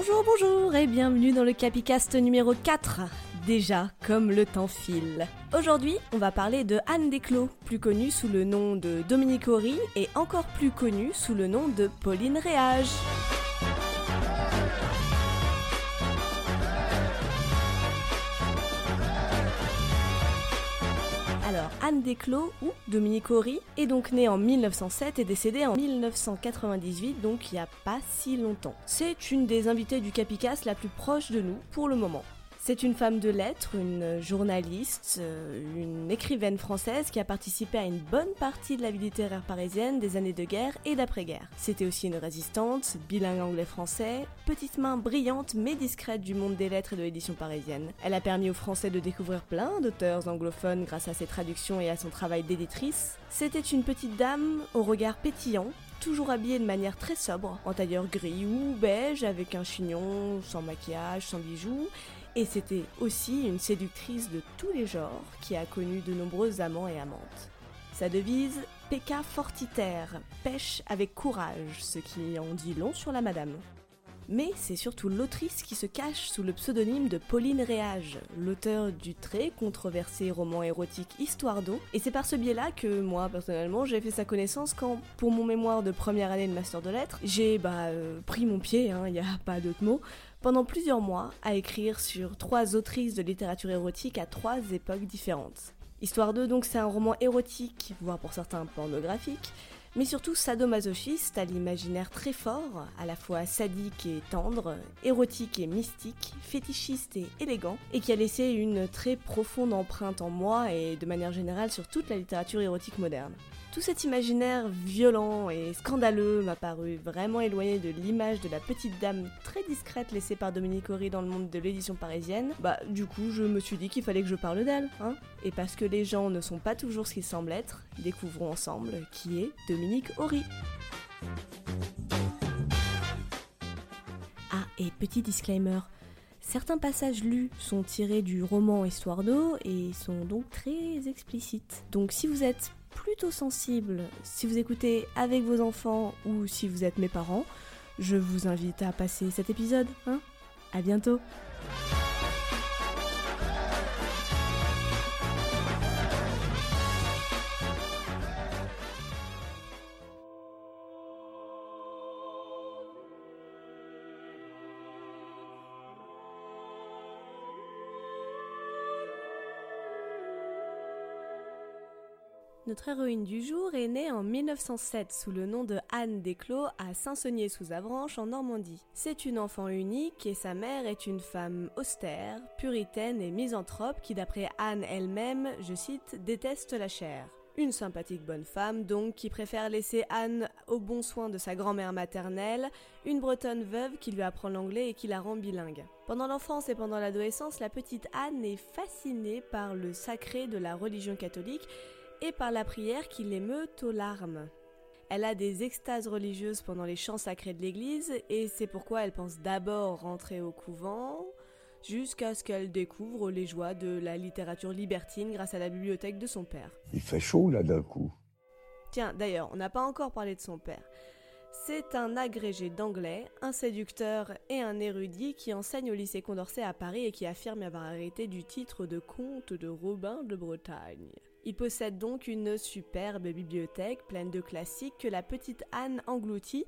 Bonjour, bonjour et bienvenue dans le Capicast numéro 4. Déjà, comme le temps file. Aujourd'hui, on va parler de Anne Desclos, plus connue sous le nom de Dominique Horry et encore plus connue sous le nom de Pauline Réage. Anne Desclos, ou Dominique Horry, est donc née en 1907 et décédée en 1998, donc il n'y a pas si longtemps. C'est une des invitées du Capicas la plus proche de nous pour le moment. C'est une femme de lettres, une journaliste, euh, une écrivaine française qui a participé à une bonne partie de la vie littéraire parisienne des années de guerre et d'après-guerre. C'était aussi une résistante, bilingue anglais-français, petite main brillante mais discrète du monde des lettres et de l'édition parisienne. Elle a permis aux Français de découvrir plein d'auteurs anglophones grâce à ses traductions et à son travail d'éditrice. C'était une petite dame au regard pétillant toujours habillée de manière très sobre, en tailleur gris ou beige, avec un chignon, sans maquillage, sans bijoux, et c'était aussi une séductrice de tous les genres qui a connu de nombreux amants et amantes. Sa devise Pecca fortiter, pêche avec courage, ce qui en dit long sur la madame. Mais c'est surtout l'autrice qui se cache sous le pseudonyme de Pauline Réage, l'auteur du très controversé roman érotique Histoire d'eau. Et c'est par ce biais-là que moi, personnellement, j'ai fait sa connaissance quand, pour mon mémoire de première année de master de lettres, j'ai bah, euh, pris mon pied, il hein, n'y a pas d'autre mot, pendant plusieurs mois à écrire sur trois autrices de littérature érotique à trois époques différentes. Histoire d'eux, donc, c'est un roman érotique, voire pour certains pornographique, mais surtout sadomasochiste à l'imaginaire très fort, à la fois sadique et tendre, érotique et mystique, fétichiste et élégant, et qui a laissé une très profonde empreinte en moi et de manière générale sur toute la littérature érotique moderne. Tout cet imaginaire violent et scandaleux m'a paru vraiment éloigné de l'image de la petite dame très discrète laissée par Dominique Horry dans le monde de l'édition parisienne. Bah, du coup, je me suis dit qu'il fallait que je parle d'elle, hein. Et parce que les gens ne sont pas toujours ce qu'ils semblent être, découvrons ensemble qui est Dominique Horry. Ah, et petit disclaimer. Certains passages lus sont tirés du roman Histoire d'eau et sont donc très explicites. Donc si vous êtes plutôt sensible, si vous écoutez avec vos enfants ou si vous êtes mes parents, je vous invite à passer cet épisode. Hein à bientôt Notre héroïne du jour est née en 1907 sous le nom de Anne Desclos à Saint-Saunier-sous-Avranches en Normandie. C'est une enfant unique et sa mère est une femme austère, puritaine et misanthrope qui d'après Anne elle-même, je cite, déteste la chair. Une sympathique bonne femme donc qui préfère laisser Anne au bon soin de sa grand-mère maternelle, une bretonne veuve qui lui apprend l'anglais et qui la rend bilingue. Pendant l'enfance et pendant l'adolescence, la petite Anne est fascinée par le sacré de la religion catholique et par la prière qui l'émeut aux larmes. Elle a des extases religieuses pendant les chants sacrés de l'église et c'est pourquoi elle pense d'abord rentrer au couvent jusqu'à ce qu'elle découvre les joies de la littérature libertine grâce à la bibliothèque de son père. Il fait chaud là d'un coup. Tiens, d'ailleurs, on n'a pas encore parlé de son père. C'est un agrégé d'anglais, un séducteur et un érudit qui enseigne au lycée Condorcet à Paris et qui affirme avoir hérité du titre de comte de Robin de Bretagne. Il possède donc une superbe bibliothèque pleine de classiques que la petite Anne engloutit,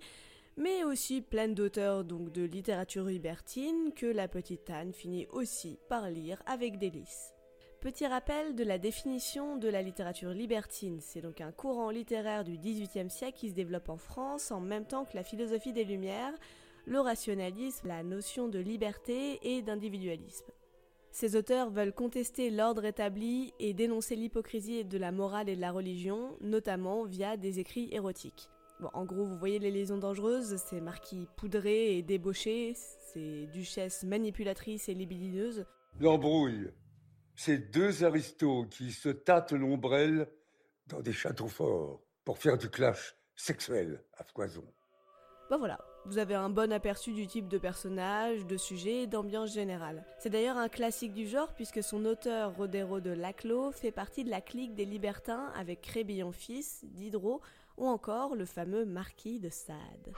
mais aussi pleine d'auteurs donc de littérature libertine que la petite Anne finit aussi par lire avec délice. Petit rappel de la définition de la littérature libertine, c'est donc un courant littéraire du XVIIIe siècle qui se développe en France en même temps que la philosophie des Lumières, le rationalisme, la notion de liberté et d'individualisme. Ces auteurs veulent contester l'ordre établi et dénoncer l'hypocrisie de la morale et de la religion, notamment via des écrits érotiques. Bon, en gros, vous voyez les liaisons dangereuses, c'est marquis poudré et débauché, c'est duchesse manipulatrice et libidineuse. L'embrouille, c'est deux aristos qui se tâtent l'ombrelle dans des châteaux forts pour faire du clash sexuel à foison. Ben voilà, vous avez un bon aperçu du type de personnage, de sujet et d'ambiance générale. C'est d'ailleurs un classique du genre puisque son auteur Rodero de Laclos fait partie de la clique des libertins avec Crébillon fils, Diderot ou encore le fameux marquis de Sade.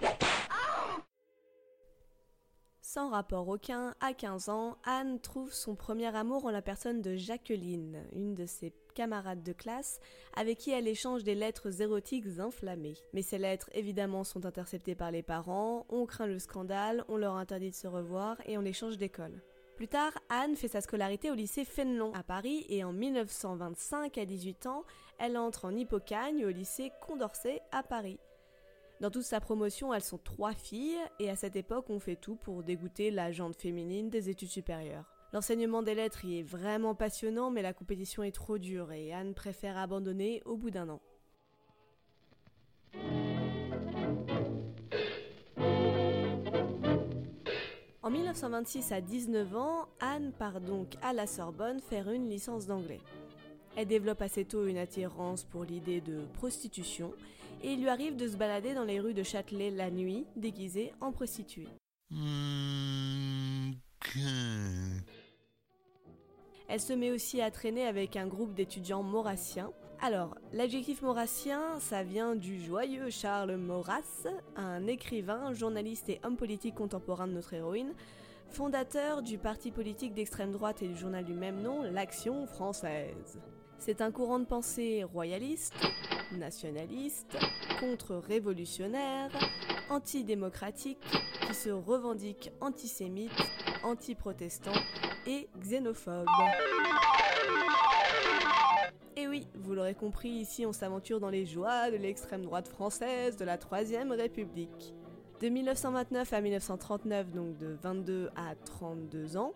Sans rapport aucun, à 15 ans, Anne trouve son premier amour en la personne de Jacqueline, une de ses camarades de classe, avec qui elle échange des lettres érotiques enflammées. Mais ces lettres, évidemment, sont interceptées par les parents, on craint le scandale, on leur interdit de se revoir et on les change d'école. Plus tard, Anne fait sa scolarité au lycée Fénelon à Paris et en 1925, à 18 ans, elle entre en Hippocagne au lycée Condorcet à Paris. Dans toute sa promotion, elles sont trois filles, et à cette époque, on fait tout pour dégoûter la jante féminine des études supérieures. L'enseignement des lettres y est vraiment passionnant, mais la compétition est trop dure, et Anne préfère abandonner au bout d'un an. En 1926, à 19 ans, Anne part donc à la Sorbonne faire une licence d'anglais. Elle développe assez tôt une attirance pour l'idée de prostitution et il lui arrive de se balader dans les rues de Châtelet la nuit, déguisée en prostituée. Elle se met aussi à traîner avec un groupe d'étudiants maurassiens. Alors, l'adjectif maurassien, ça vient du joyeux Charles Maurras, un écrivain, journaliste et homme politique contemporain de notre héroïne, fondateur du parti politique d'extrême droite et du journal du même nom, l'Action française. C'est un courant de pensée royaliste, nationaliste, contre-révolutionnaire, antidémocratique, qui se revendique antisémite, anti-protestant et xénophobe. Et oui, vous l'aurez compris, ici on s'aventure dans les joies de l'extrême droite française de la Troisième République. De 1929 à 1939, donc de 22 à 32 ans,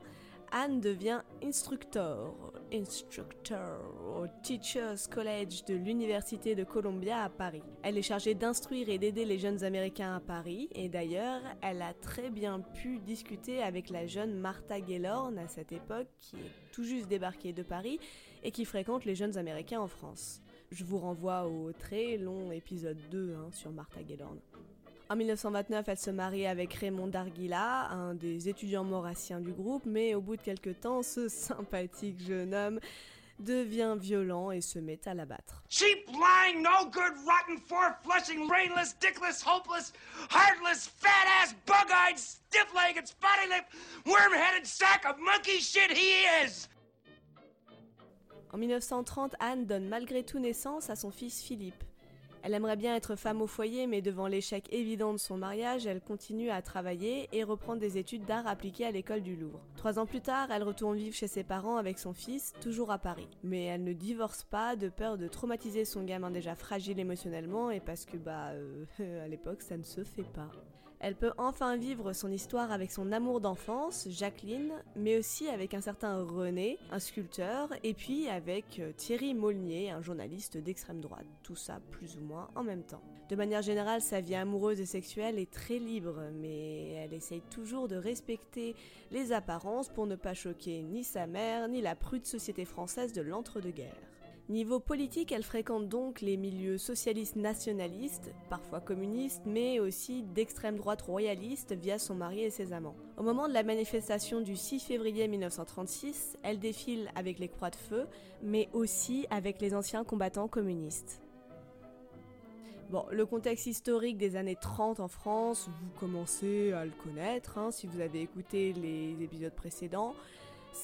Anne devient instructeur, instructor au Teachers College de l'Université de Columbia à Paris. Elle est chargée d'instruire et d'aider les jeunes Américains à Paris, et d'ailleurs, elle a très bien pu discuter avec la jeune Martha Gellhorn à cette époque, qui est tout juste débarquée de Paris et qui fréquente les jeunes Américains en France. Je vous renvoie au très long épisode 2 hein, sur Martha Gellhorn. En 1929, elle se marie avec Raymond Darguila, un des étudiants maurassiens du groupe, mais au bout de quelques temps, ce sympathique jeune homme devient violent et se met à l'abattre. Cheap, lying, no good, rotten, four-flushing, brainless, dickless, hopeless, heartless, fat-ass, bug-eyed, stiff-legged, spotty-lipped, worm-headed sack of monkey shit he is! En 1930, Anne donne malgré tout naissance à son fils Philippe. Elle aimerait bien être femme au foyer, mais devant l'échec évident de son mariage, elle continue à travailler et reprend des études d'art appliquées à l'école du Louvre. Trois ans plus tard, elle retourne vivre chez ses parents avec son fils, toujours à Paris. Mais elle ne divorce pas de peur de traumatiser son gamin déjà fragile émotionnellement et parce que bah euh, à l'époque ça ne se fait pas. Elle peut enfin vivre son histoire avec son amour d'enfance, Jacqueline, mais aussi avec un certain René, un sculpteur, et puis avec euh, Thierry Molnier, un journaliste d'extrême droite. Tout ça plus ou moins en même temps. De manière générale, sa vie amoureuse et sexuelle est très libre, mais elle essaye toujours de respecter les apparences pour ne pas choquer ni sa mère, ni la prude société française de l'entre-deux-guerres. Niveau politique, elle fréquente donc les milieux socialistes nationalistes, parfois communistes, mais aussi d'extrême droite royaliste via son mari et ses amants. Au moment de la manifestation du 6 février 1936, elle défile avec les Croix de Feu, mais aussi avec les anciens combattants communistes. Bon, le contexte historique des années 30 en France, vous commencez à le connaître hein, si vous avez écouté les épisodes précédents.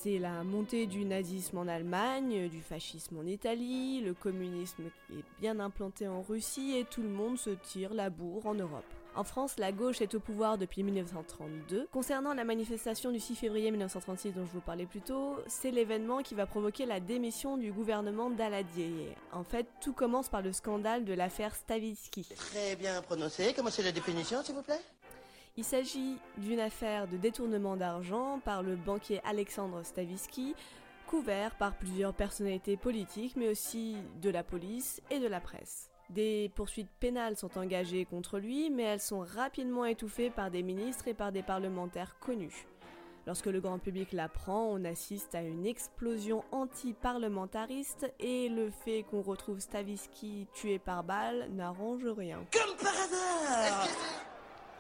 C'est la montée du nazisme en Allemagne, du fascisme en Italie, le communisme est bien implanté en Russie et tout le monde se tire la bourre en Europe. En France, la gauche est au pouvoir depuis 1932. Concernant la manifestation du 6 février 1936 dont je vous parlais plus tôt, c'est l'événement qui va provoquer la démission du gouvernement Daladier. En fait, tout commence par le scandale de l'affaire Stavisky. Très bien prononcé. Comment c'est la définition, s'il vous plaît? Il s'agit d'une affaire de détournement d'argent par le banquier Alexandre Stavisky, couvert par plusieurs personnalités politiques, mais aussi de la police et de la presse. Des poursuites pénales sont engagées contre lui, mais elles sont rapidement étouffées par des ministres et par des parlementaires connus. Lorsque le grand public l'apprend, on assiste à une explosion anti-parlementariste et le fait qu'on retrouve Stavisky tué par balle n'arrange rien. Comme par hasard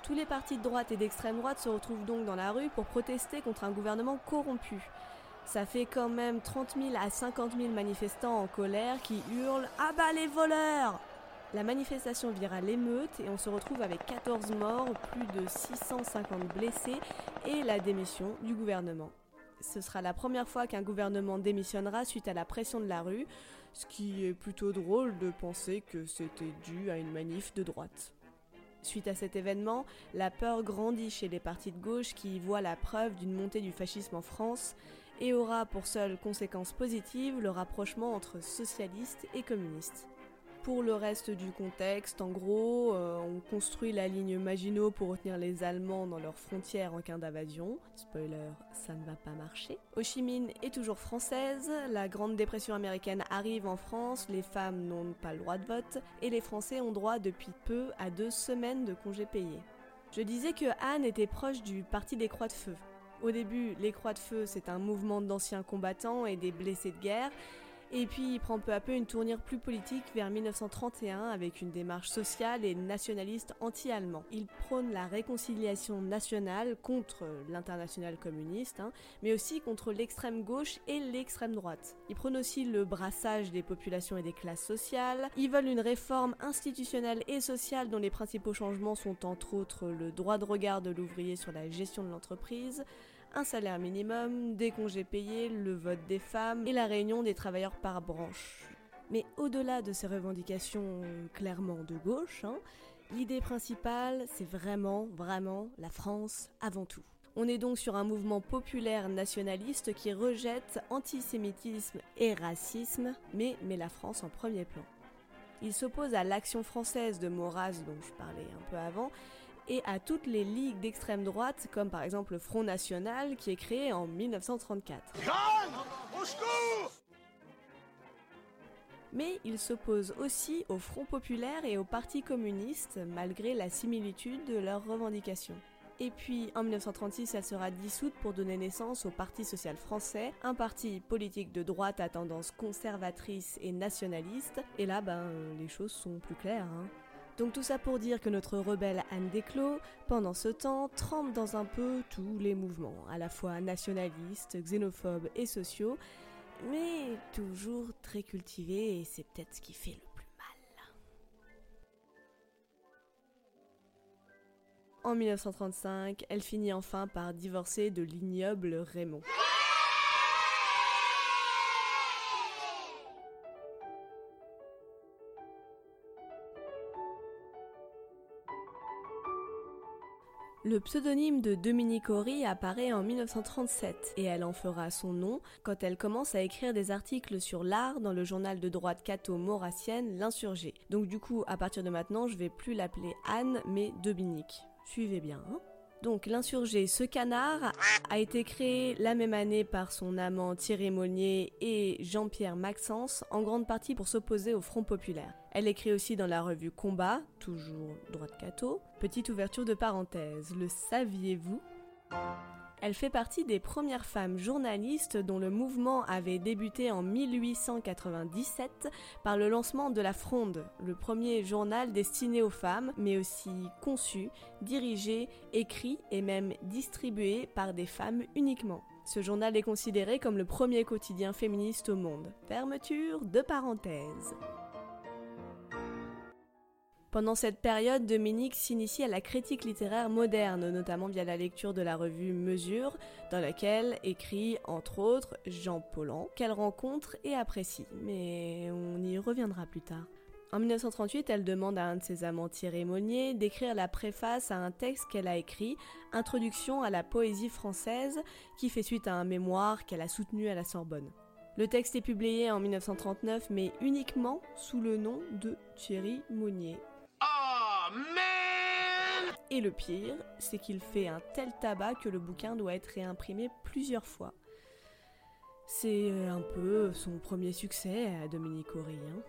tous les partis de droite et d'extrême droite se retrouvent donc dans la rue pour protester contre un gouvernement corrompu. Ça fait quand même 30 000 à 50 000 manifestants en colère qui hurlent Ah bah les voleurs La manifestation vira l'émeute et on se retrouve avec 14 morts, plus de 650 blessés et la démission du gouvernement. Ce sera la première fois qu'un gouvernement démissionnera suite à la pression de la rue, ce qui est plutôt drôle de penser que c'était dû à une manif de droite. Suite à cet événement, la peur grandit chez les partis de gauche qui y voient la preuve d'une montée du fascisme en France et aura pour seule conséquence positive le rapprochement entre socialistes et communistes. Pour le reste du contexte, en gros, euh, on construit la ligne Maginot pour retenir les Allemands dans leurs frontières en cas d'invasion. Spoiler, ça ne va pas marcher. Ho Chi Minh est toujours française, la Grande Dépression américaine arrive en France, les femmes n'ont pas le droit de vote, et les Français ont droit depuis peu à deux semaines de congés payés. Je disais que Anne était proche du Parti des Croix de Feu. Au début, les Croix de Feu, c'est un mouvement d'anciens combattants et des blessés de guerre, et puis il prend peu à peu une tournure plus politique vers 1931 avec une démarche sociale et nationaliste anti-allemand. Il prône la réconciliation nationale contre l'international communiste, hein, mais aussi contre l'extrême gauche et l'extrême droite. Il prône aussi le brassage des populations et des classes sociales. Ils veulent une réforme institutionnelle et sociale dont les principaux changements sont entre autres le droit de regard de l'ouvrier sur la gestion de l'entreprise, un salaire minimum, des congés payés, le vote des femmes et la réunion des travailleurs par branche. Mais au-delà de ces revendications clairement de gauche, hein, l'idée principale, c'est vraiment, vraiment la France avant tout. On est donc sur un mouvement populaire nationaliste qui rejette antisémitisme et racisme, mais met la France en premier plan. Il s'oppose à l'action française de Maurras dont je parlais un peu avant, et à toutes les ligues d'extrême droite, comme par exemple le Front National, qui est créé en 1934. Mais il s'oppose aussi au Front Populaire et au Parti communiste, malgré la similitude de leurs revendications. Et puis en 1936, elle sera dissoute pour donner naissance au Parti social français, un parti politique de droite à tendance conservatrice et nationaliste. Et là, ben, les choses sont plus claires. Hein. Donc tout ça pour dire que notre rebelle Anne Desclos, pendant ce temps, trempe dans un peu tous les mouvements, à la fois nationalistes, xénophobes et sociaux, mais toujours très cultivés et c'est peut-être ce qui fait le plus mal. En 1935, elle finit enfin par divorcer de l'ignoble Raymond. Le pseudonyme de Dominique Horry apparaît en 1937 et elle en fera son nom quand elle commence à écrire des articles sur l'art dans le journal de droite catho-maurassienne L'Insurgé. Donc du coup, à partir de maintenant, je vais plus l'appeler Anne mais Dominique. Suivez bien. Hein donc l'insurgé Ce Canard a été créé la même année par son amant Thierry Molnier et Jean-Pierre Maxence, en grande partie pour s'opposer au Front Populaire. Elle écrit aussi dans la revue Combat, toujours droite cato. Petite ouverture de parenthèse, le saviez-vous? Elle fait partie des premières femmes journalistes dont le mouvement avait débuté en 1897 par le lancement de La Fronde, le premier journal destiné aux femmes, mais aussi conçu, dirigé, écrit et même distribué par des femmes uniquement. Ce journal est considéré comme le premier quotidien féministe au monde. Fermeture de parenthèse. Pendant cette période, Dominique s'initie à la critique littéraire moderne, notamment via la lecture de la revue Mesure, dans laquelle écrit, entre autres, Jean Paulhan, qu'elle rencontre et apprécie. Mais on y reviendra plus tard. En 1938, elle demande à un de ses amants Thierry Monnier d'écrire la préface à un texte qu'elle a écrit, Introduction à la poésie française, qui fait suite à un mémoire qu'elle a soutenu à la Sorbonne. Le texte est publié en 1939, mais uniquement sous le nom de Thierry Monnier. Et le pire, c'est qu'il fait un tel tabac que le bouquin doit être réimprimé plusieurs fois. C'est euh, un peu son premier succès à Dominique Horry. Hein.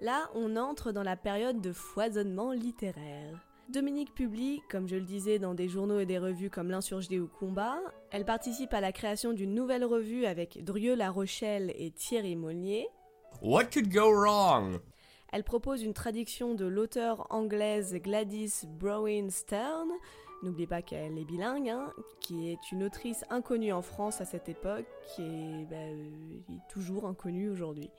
Là, on entre dans la période de foisonnement littéraire. Dominique publie, comme je le disais, dans des journaux et des revues comme L'Insurgé ou Combat. Elle participe à la création d'une nouvelle revue avec Drieux La Rochelle et Thierry Molnier. What could go wrong? Elle propose une traduction de l'auteur anglaise Gladys Brown Stern, n'oublie pas qu'elle est bilingue, hein, qui est une autrice inconnue en France à cette époque, qui bah, euh, est toujours inconnue aujourd'hui.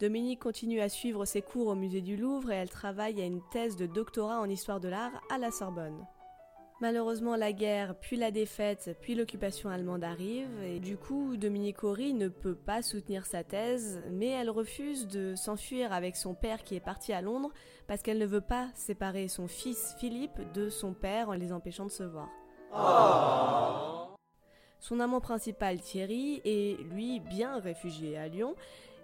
Dominique continue à suivre ses cours au musée du Louvre et elle travaille à une thèse de doctorat en histoire de l'art à la Sorbonne. Malheureusement, la guerre, puis la défaite, puis l'occupation allemande arrivent, et du coup, Dominique Horry ne peut pas soutenir sa thèse, mais elle refuse de s'enfuir avec son père qui est parti à Londres, parce qu'elle ne veut pas séparer son fils Philippe de son père en les empêchant de se voir. Son amant principal Thierry est, lui, bien réfugié à Lyon,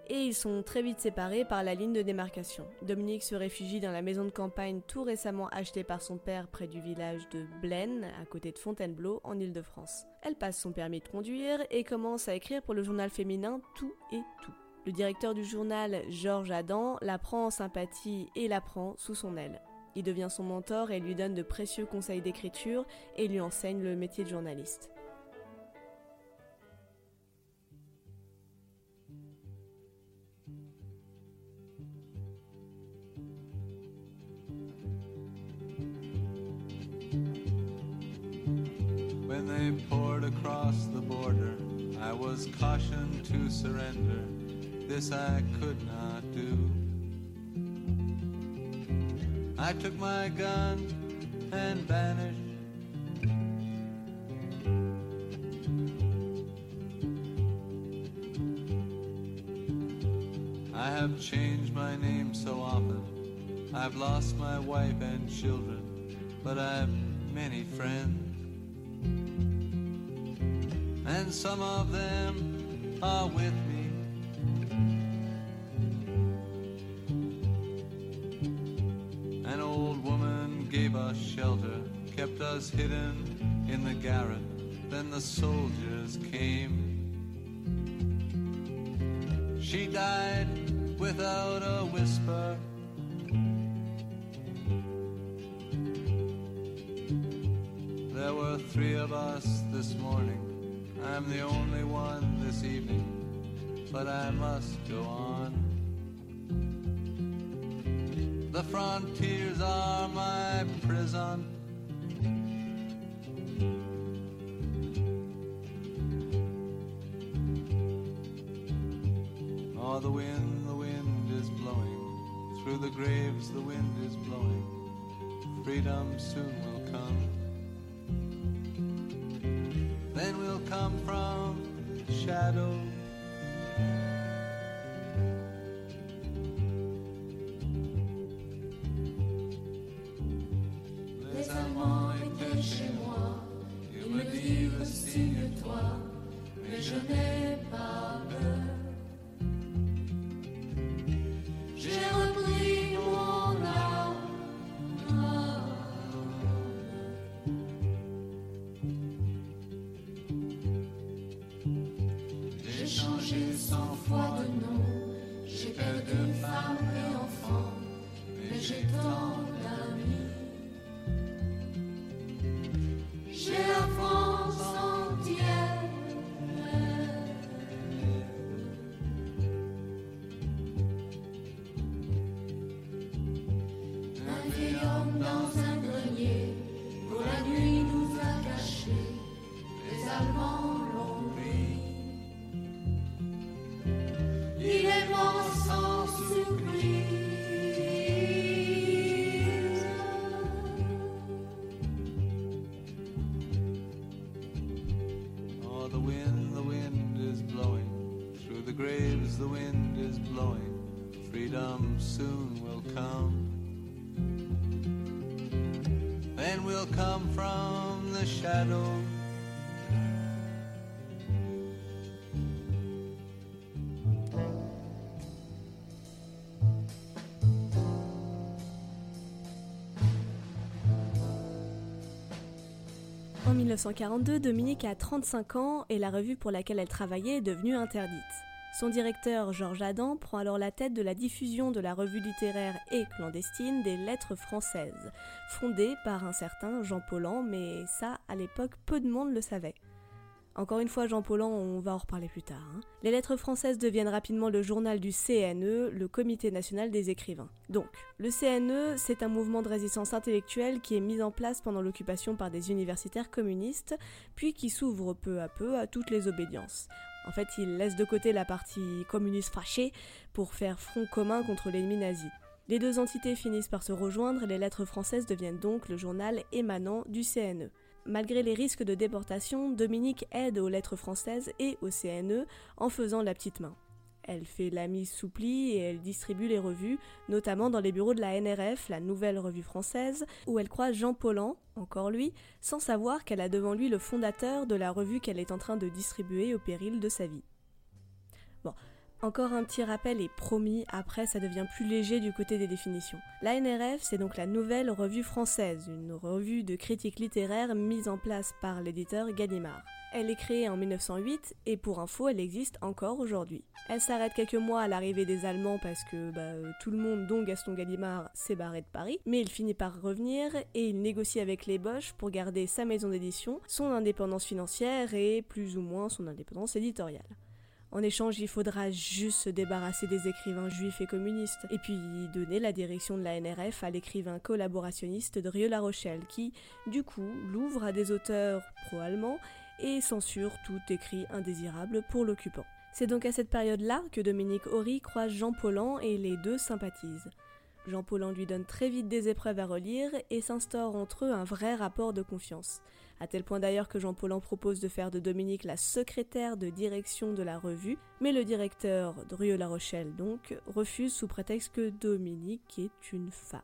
et ils sont très vite séparés par la ligne de démarcation. Dominique se réfugie dans la maison de campagne tout récemment achetée par son père près du village de Blaine, à côté de Fontainebleau, en Île-de-France. Elle passe son permis de conduire et commence à écrire pour le journal féminin Tout et Tout. Le directeur du journal, Georges Adam, la prend en sympathie et la prend sous son aile. Il devient son mentor et lui donne de précieux conseils d'écriture et lui enseigne le métier de journaliste. When they poured across the border, I was cautioned to surrender. This I could not do. I took my gun and vanished. I have changed my name so often. I've lost my wife and children, but I've many friends. And some of them are with me. An old woman gave us shelter, kept us hidden in the garret. Then the soldiers came. She died without a whisper. Three of us this morning. I'm the only one this evening, but I must go on. The frontiers are my prison. Oh, the wind, the wind is blowing. Through the graves, the wind is blowing. Freedom soon will come. shadows. Soon will come. Then we'll come from the shadow. En 1942, Dominique a 35 ans et la revue pour laquelle elle travaillait est devenue interdite. Son directeur, Georges Adam, prend alors la tête de la diffusion de la revue littéraire et clandestine des Lettres françaises, fondée par un certain Jean Paulhan, mais ça, à l'époque, peu de monde le savait. Encore une fois, Jean Paulhan, on va en reparler plus tard. hein. Les lettres françaises deviennent rapidement le journal du CNE, le Comité national des écrivains. Donc, le CNE, c'est un mouvement de résistance intellectuelle qui est mis en place pendant l'occupation par des universitaires communistes, puis qui s'ouvre peu à peu à toutes les obédiences. En fait, il laisse de côté la partie communiste fâchée pour faire front commun contre l'ennemi nazi. Les deux entités finissent par se rejoindre les lettres françaises deviennent donc le journal émanant du CNE. Malgré les risques de déportation, Dominique aide aux lettres françaises et au CNE en faisant la petite main. Elle fait la mise sous pli et elle distribue les revues, notamment dans les bureaux de la NRF, la Nouvelle Revue Française, où elle croise Jean Paulhan, encore lui, sans savoir qu'elle a devant lui le fondateur de la revue qu'elle est en train de distribuer au péril de sa vie. Bon, encore un petit rappel et promis, après ça devient plus léger du côté des définitions. La NRF, c'est donc la Nouvelle Revue Française, une revue de critique littéraire mise en place par l'éditeur Gallimard. Elle est créée en 1908 et pour info, elle existe encore aujourd'hui. Elle s'arrête quelques mois à l'arrivée des Allemands parce que bah, tout le monde, dont Gaston Gallimard, s'est barré de Paris, mais il finit par revenir et il négocie avec les Bosch pour garder sa maison d'édition, son indépendance financière et plus ou moins son indépendance éditoriale. En échange, il faudra juste se débarrasser des écrivains juifs et communistes, et puis donner la direction de la NRF à l'écrivain collaborationniste de Rieux-La Rochelle, qui, du coup, l'ouvre à des auteurs pro-allemands et censure tout écrit indésirable pour l'occupant. C'est donc à cette période-là que Dominique Horry croise Jean Paulhan et les deux sympathisent. Jean Paulhan lui donne très vite des épreuves à relire et s'instaure entre eux un vrai rapport de confiance. À tel point d'ailleurs que Jean Paulhan propose de faire de Dominique la secrétaire de direction de la revue, mais le directeur de la Rochelle donc refuse sous prétexte que Dominique est une femme.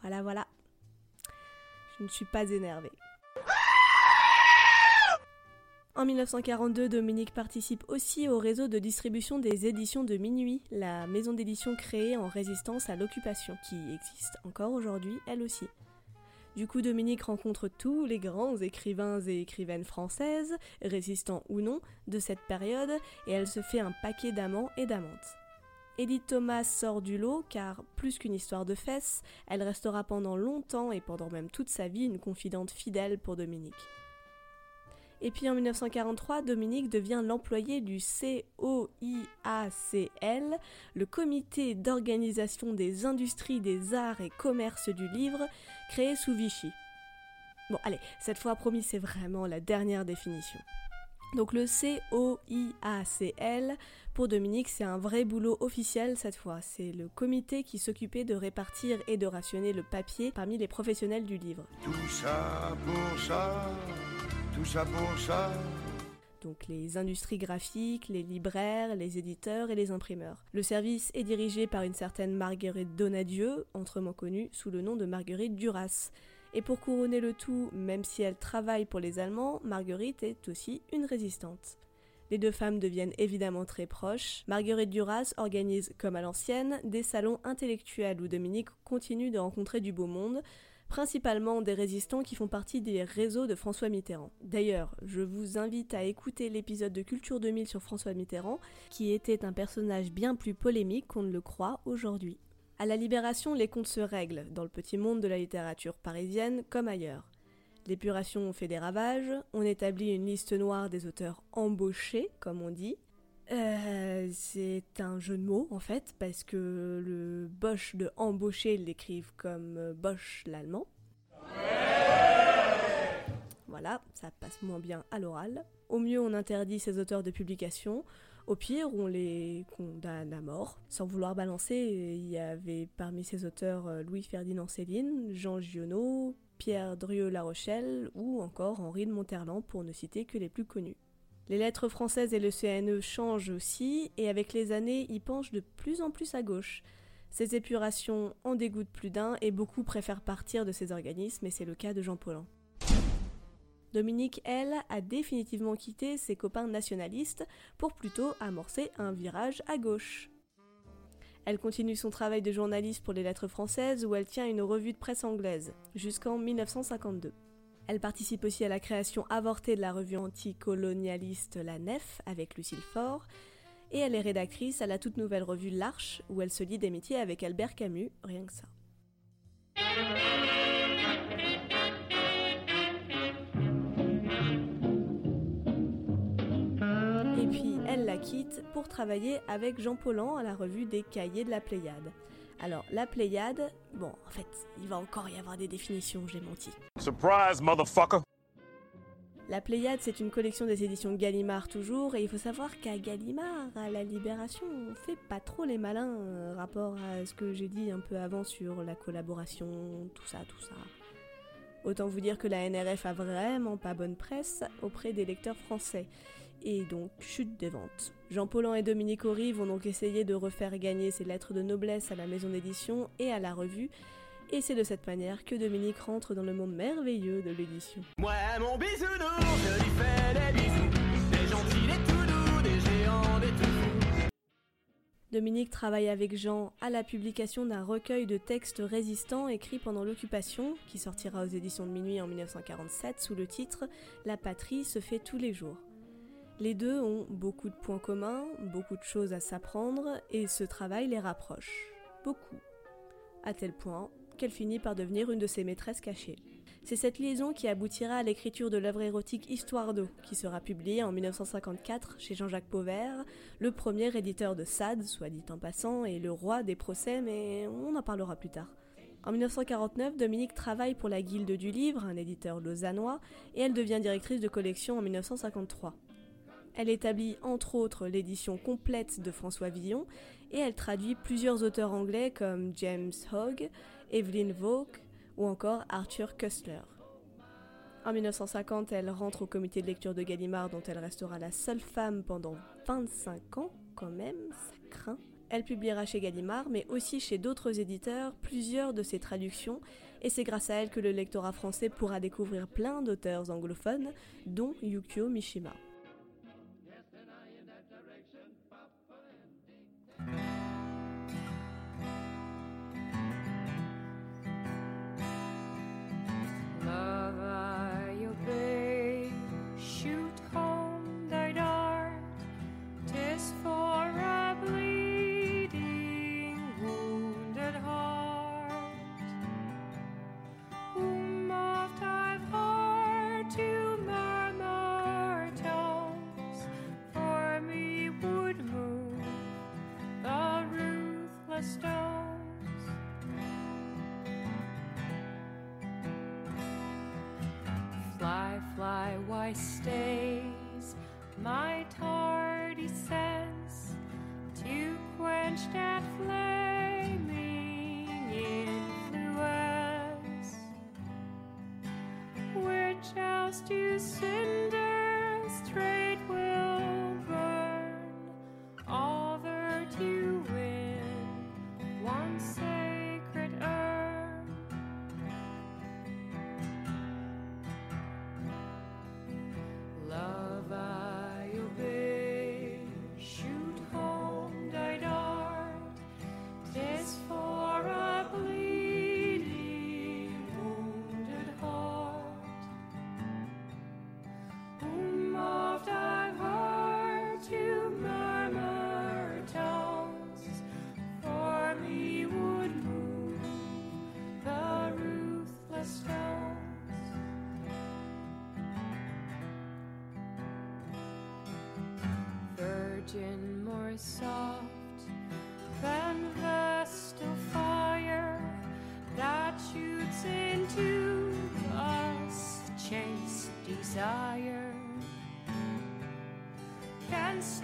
Voilà, voilà. Je ne suis pas énervée. En 1942, Dominique participe aussi au réseau de distribution des éditions de Minuit, la maison d'édition créée en résistance à l'occupation, qui existe encore aujourd'hui elle aussi. Du coup, Dominique rencontre tous les grands écrivains et écrivaines françaises, résistants ou non, de cette période, et elle se fait un paquet d'amants et d'amantes. Edith Thomas sort du lot car, plus qu'une histoire de fesses, elle restera pendant longtemps et pendant même toute sa vie une confidente fidèle pour Dominique. Et puis en 1943, Dominique devient l'employé du COIACL, le Comité d'organisation des industries, des arts et commerces du livre, créé sous Vichy. Bon, allez, cette fois promis, c'est vraiment la dernière définition. Donc le COIACL, pour Dominique, c'est un vrai boulot officiel cette fois. C'est le comité qui s'occupait de répartir et de rationner le papier parmi les professionnels du livre. Tout ça pour ça Donc les industries graphiques, les libraires, les éditeurs et les imprimeurs. Le service est dirigé par une certaine Marguerite Donadieu, autrement connue sous le nom de Marguerite Duras. Et pour couronner le tout, même si elle travaille pour les Allemands, Marguerite est aussi une résistante. Les deux femmes deviennent évidemment très proches. Marguerite Duras organise, comme à l'ancienne, des salons intellectuels où Dominique continue de rencontrer du beau monde, principalement des résistants qui font partie des réseaux de François Mitterrand. D'ailleurs, je vous invite à écouter l'épisode de Culture 2000 sur François Mitterrand, qui était un personnage bien plus polémique qu'on ne le croit aujourd'hui. À la Libération, les comptes se règlent, dans le petit monde de la littérature parisienne comme ailleurs. L'épuration fait des ravages, on établit une liste noire des auteurs embauchés, comme on dit, euh, c'est un jeu de mots en fait, parce que le Bosch de embaucher l'écrivent comme euh, Bosch l'allemand. Voilà, ça passe moins bien à l'oral. Au mieux, on interdit ces auteurs de publication. Au pire, on les condamne à mort. Sans vouloir balancer, il y avait parmi ces auteurs euh, Louis-Ferdinand Céline, Jean Giono, Pierre Drieux-La Rochelle ou encore Henri de Monterland pour ne citer que les plus connus. Les lettres françaises et le CNE changent aussi, et avec les années, ils penchent de plus en plus à gauche. Ces épurations en dégoûtent plus d'un, et beaucoup préfèrent partir de ces organismes, et c'est le cas de Jean Paulhan. Dominique, elle, a définitivement quitté ses copains nationalistes pour plutôt amorcer un virage à gauche. Elle continue son travail de journaliste pour les lettres françaises où elle tient une revue de presse anglaise, jusqu'en 1952. Elle participe aussi à la création avortée de la revue anticolonialiste La Nef avec Lucille Faure. Et elle est rédactrice à la toute nouvelle revue L'Arche où elle se lie d'amitié avec Albert Camus, rien que ça. Et puis elle la quitte pour travailler avec Jean Paulhan à la revue des Cahiers de la Pléiade. Alors, la Pléiade, bon, en fait, il va encore y avoir des définitions, j'ai menti. Surprise, motherfucker! La Pléiade, c'est une collection des éditions Gallimard toujours, et il faut savoir qu'à Gallimard, à la Libération, on fait pas trop les malins, euh, rapport à ce que j'ai dit un peu avant sur la collaboration, tout ça, tout ça. Autant vous dire que la NRF a vraiment pas bonne presse auprès des lecteurs français, et donc chute des ventes. Jean Paulhan et Dominique Horry vont donc essayer de refaire gagner ces lettres de noblesse à la maison d'édition et à la revue, et c'est de cette manière que Dominique rentre dans le monde merveilleux de l'édition. Moi, mon bisounours, je lui fais des bisous. Des gentils, des tout doux, des géants, des tout fous. Dominique travaille avec Jean à la publication d'un recueil de textes résistants écrits pendant l'occupation, qui sortira aux éditions de minuit en 1947 sous le titre La patrie se fait tous les jours. Les deux ont beaucoup de points communs, beaucoup de choses à s'apprendre, et ce travail les rapproche. Beaucoup. À tel point qu'elle finit par devenir une de ses maîtresses cachées. C'est cette liaison qui aboutira à l'écriture de l'œuvre érotique Histoire d'eau, qui sera publiée en 1954 chez Jean-Jacques Pauvert, le premier éditeur de Sade, soit dit en passant, et le roi des procès, mais on en parlera plus tard. En 1949, Dominique travaille pour la Guilde du Livre, un éditeur lausannois, et elle devient directrice de collection en 1953. Elle établit entre autres l'édition complète de François Villon et elle traduit plusieurs auteurs anglais comme James Hogg, Evelyn Waugh ou encore Arthur Kustler. En 1950, elle rentre au comité de lecture de Gallimard dont elle restera la seule femme pendant 25 ans, quand même, ça craint. Elle publiera chez Gallimard, mais aussi chez d'autres éditeurs, plusieurs de ses traductions, et c'est grâce à elle que le lectorat français pourra découvrir plein d'auteurs anglophones, dont Yukio Mishima. More soft than vestal fire that shoots into us. Chaste desire. Canst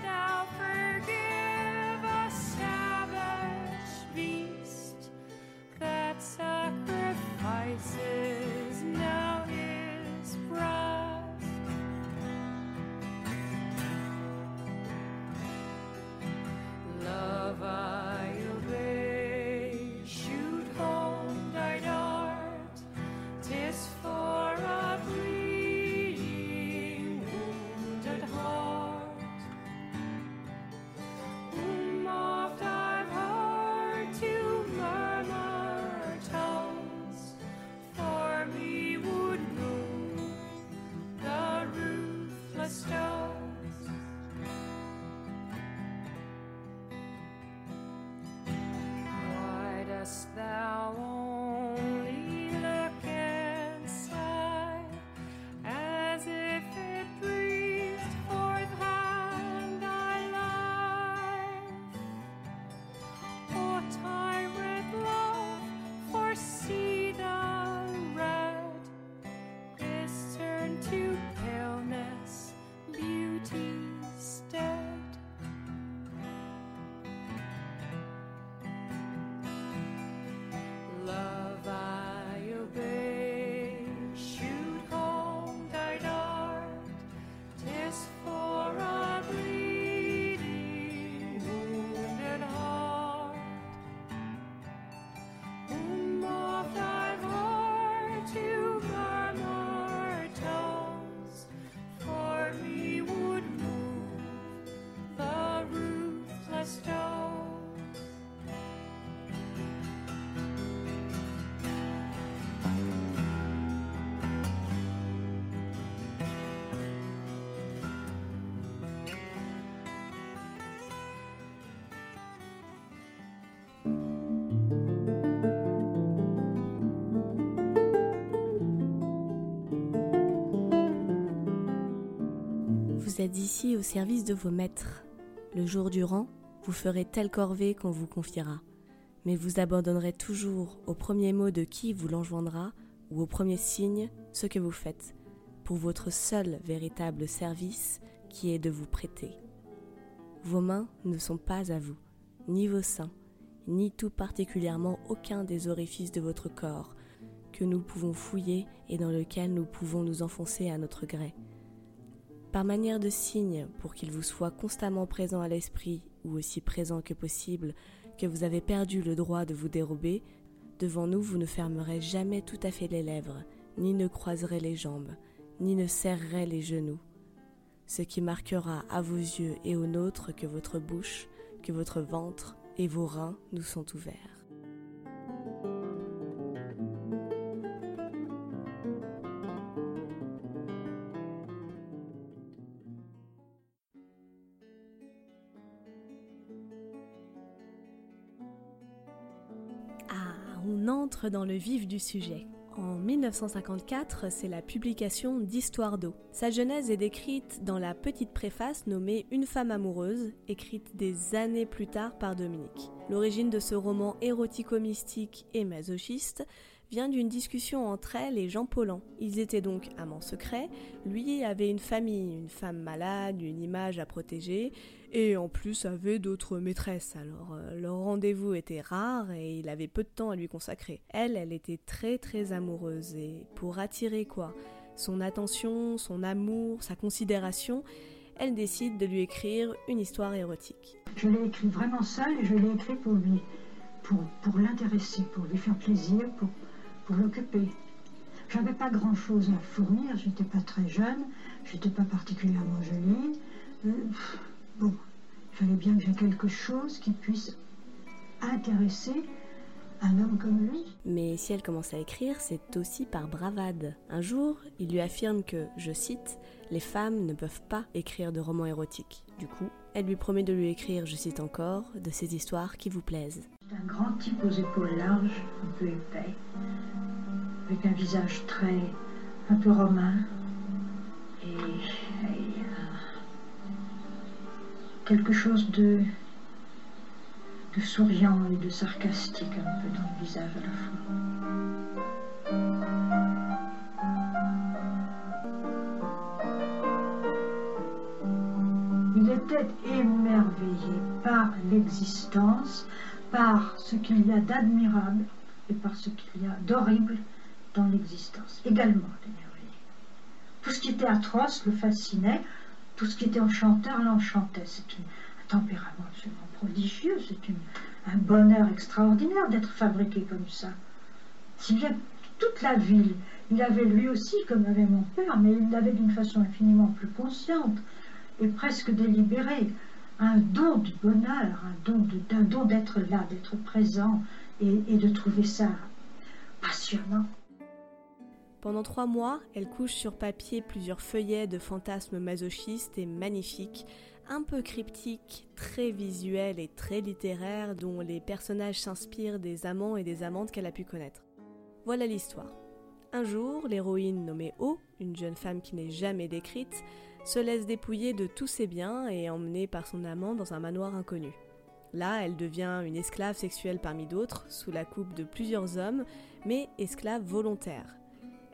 êtes ici au service de vos maîtres. Le jour durant, vous ferez telle corvée qu'on vous confiera, mais vous abandonnerez toujours au premier mot de qui vous l'enjoindra ou au premier signe ce que vous faites, pour votre seul véritable service qui est de vous prêter. Vos mains ne sont pas à vous, ni vos seins, ni tout particulièrement aucun des orifices de votre corps que nous pouvons fouiller et dans lequel nous pouvons nous enfoncer à notre gré. Par manière de signe, pour qu'il vous soit constamment présent à l'esprit ou aussi présent que possible, que vous avez perdu le droit de vous dérober, devant nous vous ne fermerez jamais tout à fait les lèvres, ni ne croiserez les jambes, ni ne serrerez les genoux ce qui marquera à vos yeux et aux nôtres que votre bouche, que votre ventre et vos reins nous sont ouverts. Dans le vif du sujet. En 1954, c'est la publication d'Histoire d'eau. Sa genèse est décrite dans la petite préface nommée Une femme amoureuse, écrite des années plus tard par Dominique. L'origine de ce roman érotico-mystique et masochiste vient d'une discussion entre elle et Jean Paulhan. Ils étaient donc amants secrets, lui avait une famille, une femme malade, une image à protéger, et en plus avait d'autres maîtresses, alors euh, leur rendez-vous était rare et il avait peu de temps à lui consacrer. Elle, elle était très très amoureuse, et pour attirer quoi? Son attention, son amour, sa considération, elle décide de lui écrire une histoire érotique. Je l'ai écrit vraiment seule et je l'ai écrit pour lui, pour, pour l'intéresser, pour lui faire plaisir, pour, pour l'occuper. J'avais pas grand chose à fournir, j'étais pas très jeune, j'étais pas particulièrement jolie. Euh, bon, fallait bien que j'ai quelque chose qui puisse intéresser un homme comme lui. Mais si elle commence à écrire, c'est aussi par bravade. Un jour, il lui affirme que, je cite, les femmes ne peuvent pas écrire de romans érotiques. Du coup, elle lui promet de lui écrire, je cite encore, de ces histoires qui vous plaisent. Un grand type aux épaules larges, un peu épais, avec un visage très, un peu romain, et, euh, quelque chose de souriant et de sarcastique un peu dans le visage à la fois. Il était émerveillé par l'existence, par ce qu'il y a d'admirable et par ce qu'il y a d'horrible dans l'existence, également émerveillé. Tout ce qui était atroce le fascinait, tout ce qui était enchanteur l'enchantait. C'est un tempérament absolument prodigieux, c'est un bonheur extraordinaire d'être fabriqué comme ça. Si bien toute la ville, il avait lui aussi, comme avait mon père, mais il l'avait d'une façon infiniment plus consciente et presque délibérée, un don du bonheur, un don de- d'être là, d'être présent et de trouver ça passionnant. Pendant trois mois, elle couche sur papier plusieurs feuillets de fantasmes masochistes et magnifiques, un peu cryptiques, très visuels et très littéraires, dont les personnages s'inspirent des amants et des amantes qu'elle a pu connaître. Voilà l'histoire. Un jour, l'héroïne nommée O, une jeune femme qui n'est jamais décrite, se laisse dépouiller de tous ses biens et emmenée par son amant dans un manoir inconnu. Là, elle devient une esclave sexuelle parmi d'autres, sous la coupe de plusieurs hommes, mais esclave volontaire.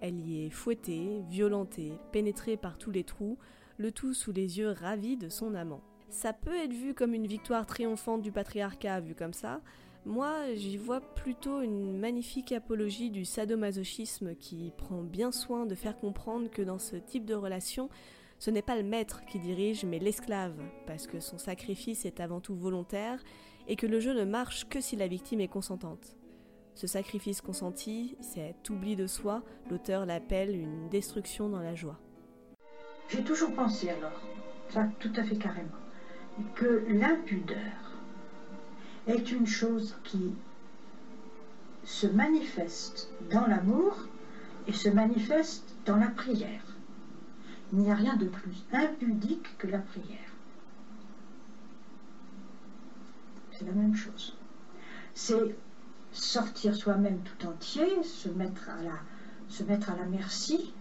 Elle y est fouettée, violentée, pénétrée par tous les trous, le tout sous les yeux ravis de son amant. Ça peut être vu comme une victoire triomphante du patriarcat, vu comme ça. Moi, j'y vois plutôt une magnifique apologie du sadomasochisme qui prend bien soin de faire comprendre que dans ce type de relation, ce n'est pas le maître qui dirige, mais l'esclave, parce que son sacrifice est avant tout volontaire et que le jeu ne marche que si la victime est consentante. Ce sacrifice consenti, cet oubli de soi, l'auteur l'appelle une destruction dans la joie. J'ai toujours pensé alors, ça tout à fait carrément, que l'impudeur est une chose qui se manifeste dans l'amour et se manifeste dans la prière. Il n'y a rien de plus impudique que la prière. C'est la même chose. C'est sortir soi-même tout entier, se mettre, à la, merci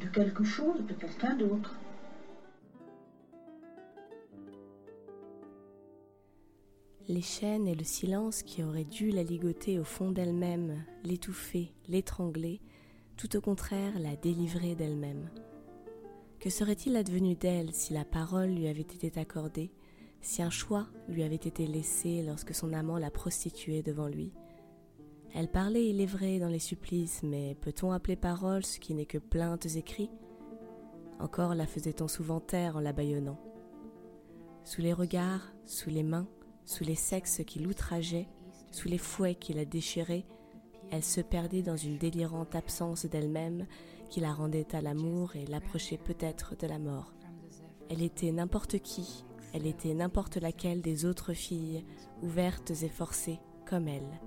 de quelque chose, de quelqu'un d'autre. Les chaînes et le silence qui auraient dû la ligoter au fond d'elle-même, l'étouffer, l'étrangler, tout au contraire la délivrer d'elle-même. Que serait-il advenu d'elle si la parole lui avait été accordée, si un choix lui avait été laissé lorsque son amant la prostituait devant lui? Elle parlait, il est vrai, dans les supplices, mais peut-on appeler parole ce qui n'est que plaintes cris? Encore la faisait-on souvent taire en la bâillonnant. Sous les regards, sous les mains, sous les sexes qui l'outrageaient, sous les fouets qui la déchiraient, elle se perdait dans une délirante absence d'elle-même qui la rendait à l'amour et l'approchait peut-être de la mort. Elle était n'importe qui, elle était n'importe laquelle des autres filles, ouvertes et forcées comme elle.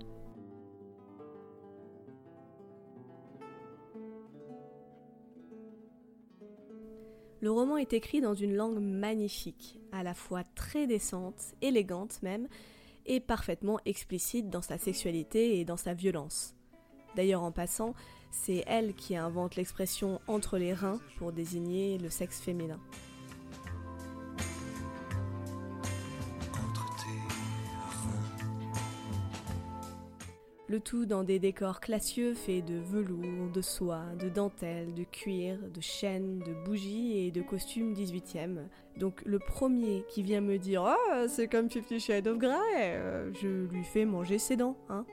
Le roman est écrit dans une langue magnifique, à la fois très décente, élégante même, et parfaitement explicite dans sa sexualité et dans sa violence. D'ailleurs, en passant, c'est elle qui invente l'expression entre les reins pour désigner le sexe féminin. Le tout dans des décors classieux faits de velours, de soie, de dentelle, de cuir, de chêne, de bougies et de costumes 18e. Donc le premier qui vient me dire Oh, c'est comme Fifty Shades of Grey, je lui fais manger ses dents, hein.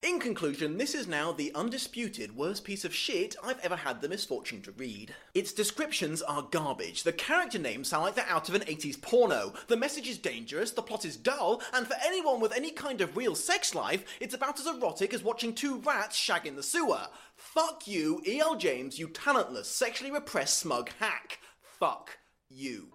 In conclusion, this is now the undisputed worst piece of shit I've ever had the misfortune to read. Its descriptions are garbage. The character names sound like they're out of an 80s porno. The message is dangerous, the plot is dull, and for anyone with any kind of real sex life, it's about as erotic as watching two rats shag in the sewer. Fuck you, E.L. James, you talentless, sexually repressed smug hack. Fuck you.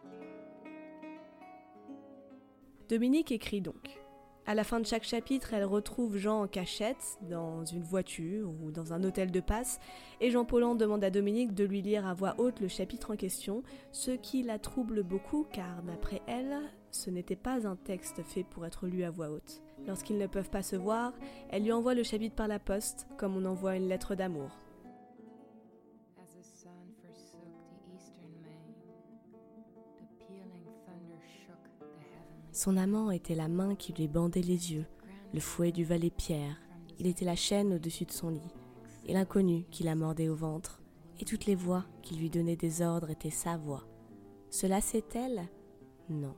Dominique écrit donc. À la fin de chaque chapitre, elle retrouve Jean en cachette, dans une voiture ou dans un hôtel de passe, et Jean Paulhan demande à Dominique de lui lire à voix haute le chapitre en question, ce qui la trouble beaucoup car, d'après elle, ce n'était pas un texte fait pour être lu à voix haute. Lorsqu'ils ne peuvent pas se voir, elle lui envoie le chapitre par la poste, comme on envoie une lettre d'amour. Son amant était la main qui lui bandait les yeux, le fouet du valet Pierre, il était la chaîne au-dessus de son lit, et l'inconnu qui la mordait au ventre, et toutes les voix qui lui donnaient des ordres étaient sa voix. Cela c'est-elle Non.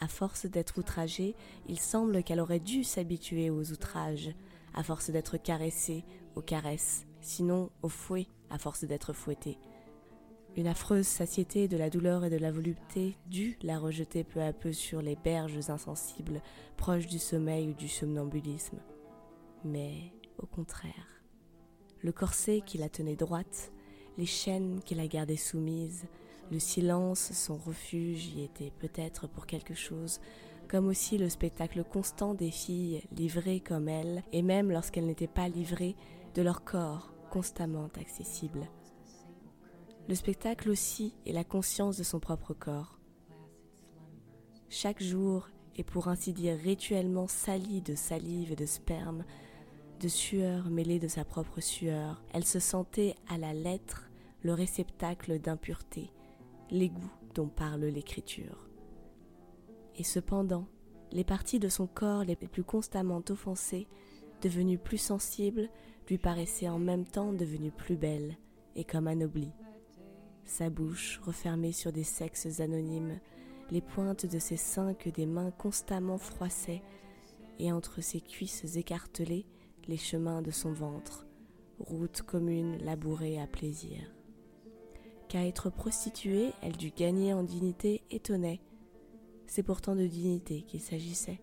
À force d'être outragée, il semble qu'elle aurait dû s'habituer aux outrages, à force d'être caressée, aux caresses, sinon au fouet, à force d'être fouettée. Une affreuse satiété de la douleur et de la volupté dut la rejeter peu à peu sur les berges insensibles, proches du sommeil ou du somnambulisme. Mais au contraire, le corset qui la tenait droite, les chaînes qui la gardaient soumise, le silence, son refuge y était peut-être pour quelque chose, comme aussi le spectacle constant des filles livrées comme elle, et même lorsqu'elles n'étaient pas livrées, de leur corps constamment accessible le spectacle aussi est la conscience de son propre corps. Chaque jour est pour ainsi dire rituellement sali de salive et de sperme, de sueur mêlée de sa propre sueur. Elle se sentait à la lettre le réceptacle d'impureté, l'égout dont parle l'écriture. Et cependant, les parties de son corps les plus constamment offensées, devenues plus sensibles, lui paraissaient en même temps devenues plus belles et comme anoblies sa bouche refermée sur des sexes anonymes, les pointes de ses seins que des mains constamment froissaient, et entre ses cuisses écartelées, les chemins de son ventre, route commune labourée à plaisir. Qu'à être prostituée, elle dut gagner en dignité étonnait. C'est pourtant de dignité qu'il s'agissait.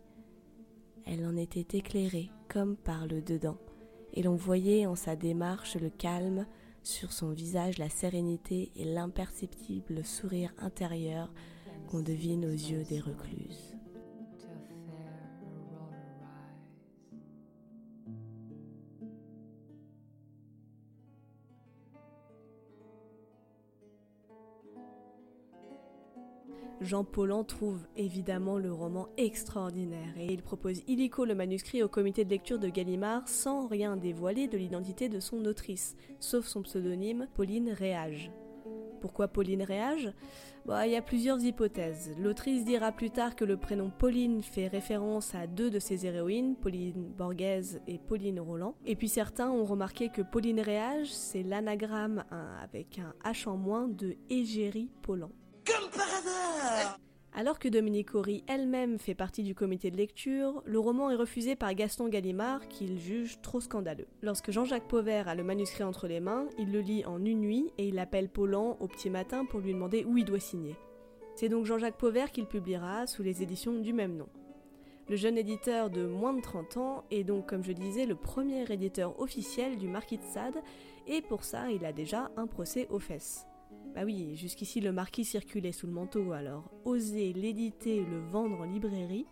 Elle en était éclairée comme par le dedans, et l'on voyait en sa démarche le calme, sur son visage la sérénité et l'imperceptible sourire intérieur qu'on devine aux yeux des recluses. Jean Paulhan trouve évidemment le roman extraordinaire et il propose illico le manuscrit au comité de lecture de Gallimard sans rien dévoiler de l'identité de son autrice, sauf son pseudonyme Pauline Réage. Pourquoi Pauline Réage? Bah, Il y a plusieurs hypothèses. L'autrice dira plus tard que le prénom Pauline fait référence à deux de ses héroïnes, Pauline Borghese et Pauline Roland. Et puis certains ont remarqué que Pauline Réage, c'est l'anagramme hein, avec un H en moins de Égérie Paulan. Comme par hasard Alors que Dominique Horry elle-même fait partie du comité de lecture, le roman est refusé par Gaston Gallimard qu'il juge trop scandaleux. Lorsque Jean-Jacques Pauvert a le manuscrit entre les mains, il le lit en une nuit et il appelle Paulan au petit matin pour lui demander où il doit signer. C'est donc Jean-Jacques Pauvert qu'il publiera sous les éditions du même nom. Le jeune éditeur de moins de 30 ans est donc, comme je disais, le premier éditeur officiel du Marquis de Sade, et pour ça, il a déjà un procès aux fesses. Bah oui, jusqu'ici le marquis circulait sous le manteau, alors oser l'éditer et le vendre en librairie.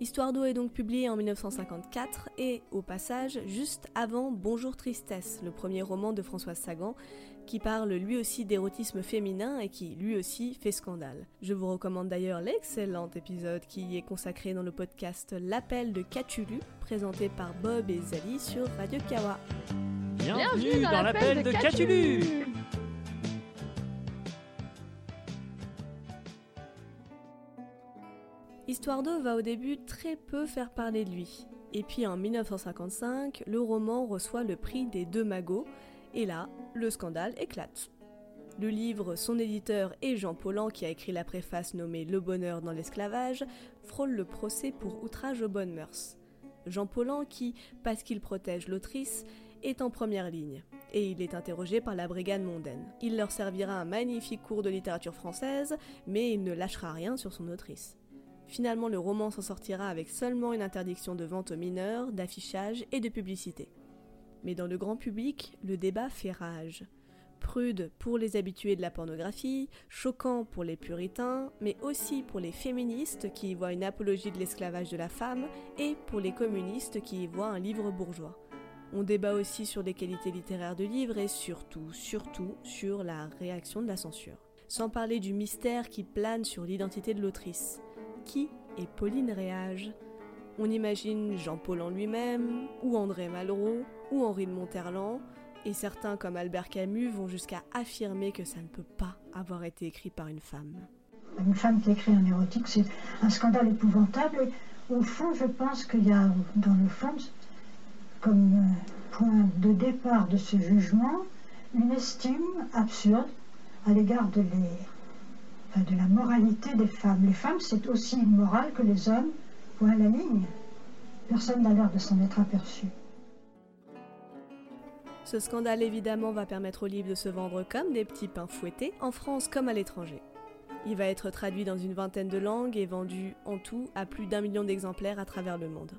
Histoire d'eau est donc publiée en 1954 et, au passage, juste avant Bonjour Tristesse, le premier roman de Françoise Sagan, qui parle lui aussi d'érotisme féminin et qui lui aussi fait scandale. Je vous recommande d'ailleurs l'excellent épisode qui est consacré dans le podcast L'appel de Catulu, présenté par Bob et Zali sur Radio Kawa. Bienvenue, dans, l'appel de, Catulu Histoire d'eau va au début très peu faire parler de lui. Et puis en 1955, le roman reçoit le prix des deux magots, et là, le scandale éclate. Le livre, son éditeur et Jean Paulhan, qui a écrit la préface nommée Le bonheur dans l'esclavage, frôle le procès pour outrage aux bonnes mœurs. Jean Paulhan, qui, parce qu'il protège l'autrice, est en première ligne, et il est interrogé par la brigade mondaine. Il leur servira un magnifique cours de littérature française, mais il ne lâchera rien sur son autrice. Finalement, le roman s'en sortira avec seulement une interdiction de vente aux mineurs, d'affichage et de publicité. Mais dans le grand public, le débat fait rage. Prude pour les habitués de la pornographie, choquant pour les puritains, mais aussi pour les féministes qui y voient une apologie de l'esclavage de la femme et pour les communistes qui y voient un livre bourgeois. On débat aussi sur les qualités littéraires du livre et surtout, surtout sur la réaction de la censure. Sans parler du mystère qui plane sur l'identité de l'autrice. Qui est Pauline Réage On imagine Jean-Paul en lui-même, ou André Malraux, ou Henri de Monterland, et certains comme Albert Camus vont jusqu'à affirmer que ça ne peut pas avoir été écrit par une femme. Une femme qui écrit un érotique, c'est un scandale épouvantable. Et au fond, je pense qu'il y a dans le fond, comme point de départ de ce jugement, une estime absurde à l'égard de, les, de la moralité des femmes. Les femmes, c'est aussi immoral que les hommes, point à la ligne. Personne n'a l'air de s'en être aperçu. Ce scandale évidemment va permettre au livre de se vendre comme des petits pains fouettés, en France comme à l'étranger. Il va être traduit dans une vingtaine de langues et vendu en tout à plus d'un million d'exemplaires à travers le monde.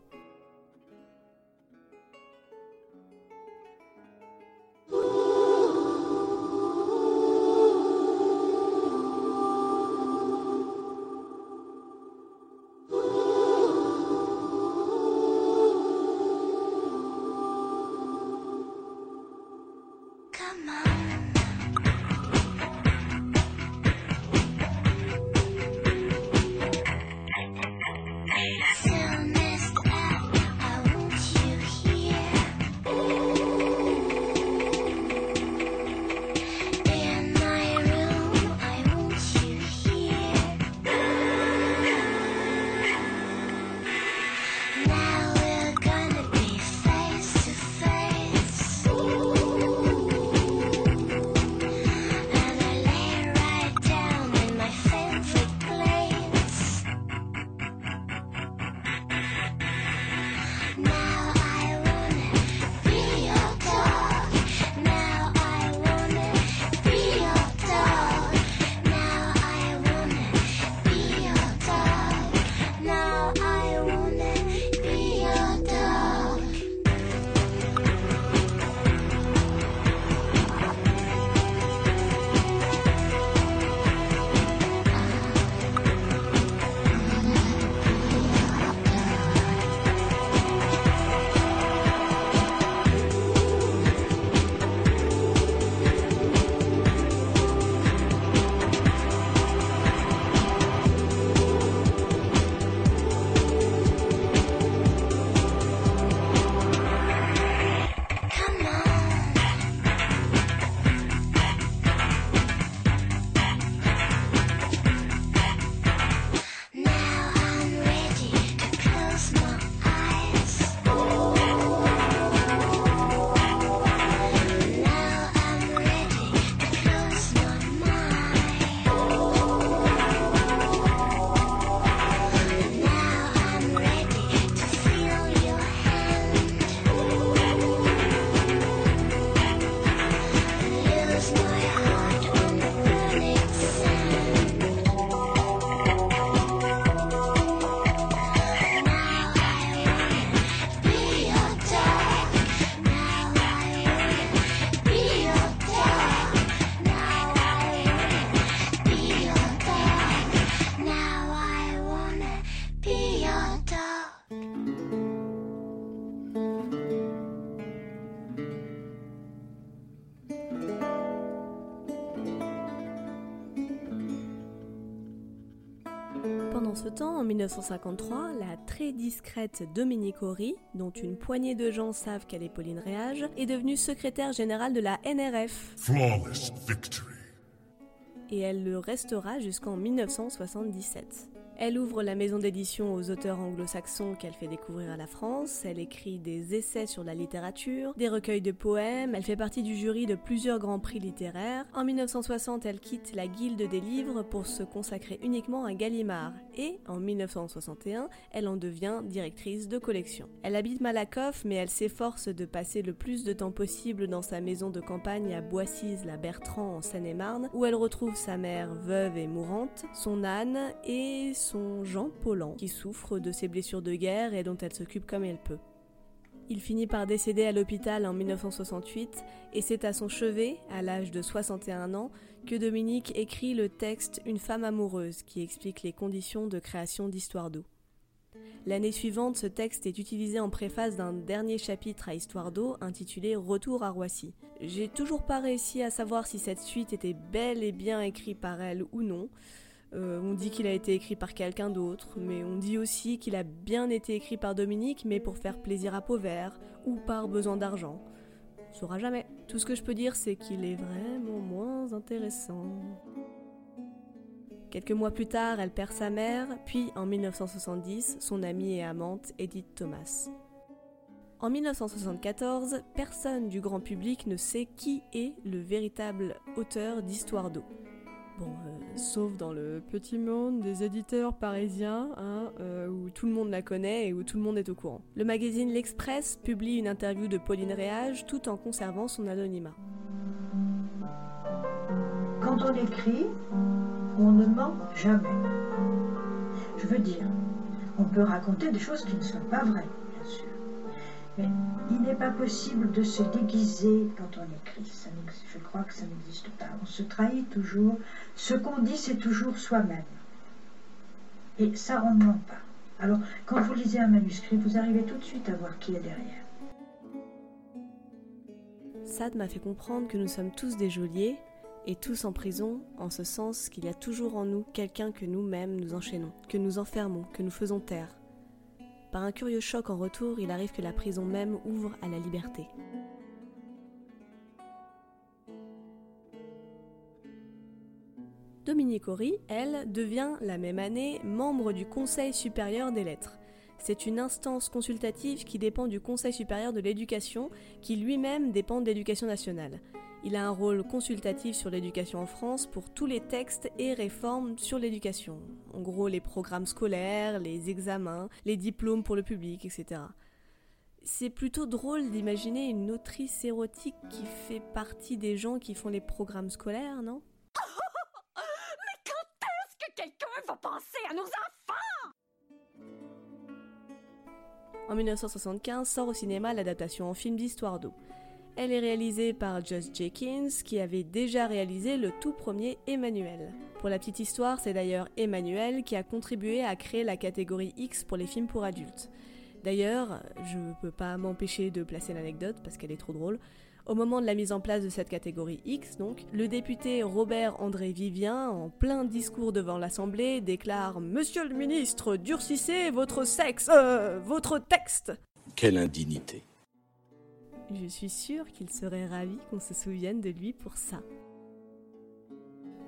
1953, la très discrète Dominique Horry, dont une poignée de gens savent qu'elle est Pauline Réage, est devenue secrétaire générale de la NRF. Flawless victory. Et elle le restera jusqu'en 1977. Elle ouvre la maison d'édition aux auteurs anglo-saxons qu'elle fait découvrir à la France, elle écrit des essais sur la littérature, des recueils de poèmes, elle fait partie du jury de plusieurs grands prix littéraires. En 1960, elle quitte la Guilde des livres pour se consacrer uniquement à Gallimard et en 1961, elle en devient directrice de collection. Elle habite Malakoff mais elle s'efforce de passer le plus de temps possible dans sa maison de campagne à Boissise-la-Bertrand en Seine-et-Marne où elle retrouve sa mère veuve et mourante, son âne et Jean Paulan, qui souffre de ses blessures de guerre et dont elle s'occupe comme elle peut. Il finit par décéder à l'hôpital en 1968 et c'est à son chevet, à l'âge de 61 ans, que Dominique écrit le texte Une femme amoureuse qui explique les conditions de création d'Histoire d'eau. L'année suivante, ce texte est utilisé en préface d'un dernier chapitre à Histoire d'eau intitulé Retour à Roissy. J'ai toujours pas réussi à savoir si cette suite était bel et bien écrite par elle ou non. Euh, on dit qu'il a été écrit par quelqu'un d'autre, mais on dit aussi qu'il a bien été écrit par Dominique, mais pour faire plaisir à Pauvert, ou par besoin d'argent. On saura jamais. Tout ce que je peux dire, c'est qu'il est vraiment moins intéressant. Quelques mois plus tard, elle perd sa mère, puis en 1970, son amie et amante Edith Thomas. En 1974, personne du grand public ne sait qui est le véritable auteur d'Histoire d'eau. Bon, euh, sauf dans le petit monde des éditeurs parisiens, hein, euh, où tout le monde la connaît et où tout le monde est au courant. Le magazine L'Express publie une interview de Pauline Réage tout en conservant son anonymat. Quand on écrit, on ne ment jamais. Je veux dire, on peut raconter des choses qui ne sont pas vraies, il n'est pas possible de se déguiser quand on écrit. Ça je crois que ça n'existe pas. On se trahit toujours. Ce qu'on dit, c'est toujours soi-même. Et ça, on ne ment pas. Alors, quand vous lisez un manuscrit, vous arrivez tout de suite à voir qui est derrière. Sade m'a fait comprendre que nous sommes tous des geôliers et tous en prison, en ce sens qu'il y a toujours en nous quelqu'un que nous-mêmes nous enchaînons, que nous enfermons, que nous faisons taire. Par un curieux choc en retour, il arrive que la prison même ouvre à la liberté. Dominique Horry, elle, devient la même année membre du Conseil supérieur des lettres. C'est une instance consultative qui dépend du Conseil supérieur de l'éducation, qui lui-même dépend de l'éducation nationale. Il a un rôle consultatif sur l'éducation en France pour tous les textes et réformes sur l'éducation. En gros, les programmes scolaires, les examens, les diplômes pour le public, etc. C'est plutôt drôle d'imaginer une autrice érotique qui fait partie des gens qui font les programmes scolaires, non? Mais quand est-ce que quelqu'un va penser à nos enfants? En 1975 sort au cinéma l'adaptation en film d'Histoire d'eau. Elle est réalisée par Just Jenkins, qui avait déjà réalisé le tout premier Emmanuel. Pour la petite histoire, c'est d'ailleurs Emmanuel qui a contribué à créer la catégorie X pour les films pour adultes. D'ailleurs, je ne peux pas m'empêcher de placer l'anecdote parce qu'elle est trop drôle. Au moment de la mise en place de cette catégorie X, donc, le député Robert André Vivien, en plein discours devant l'Assemblée, déclare Monsieur le ministre, durcissez votre sexe, euh, votre texte Quelle indignité je suis sûre qu'il serait ravi qu'on se souvienne de lui pour ça.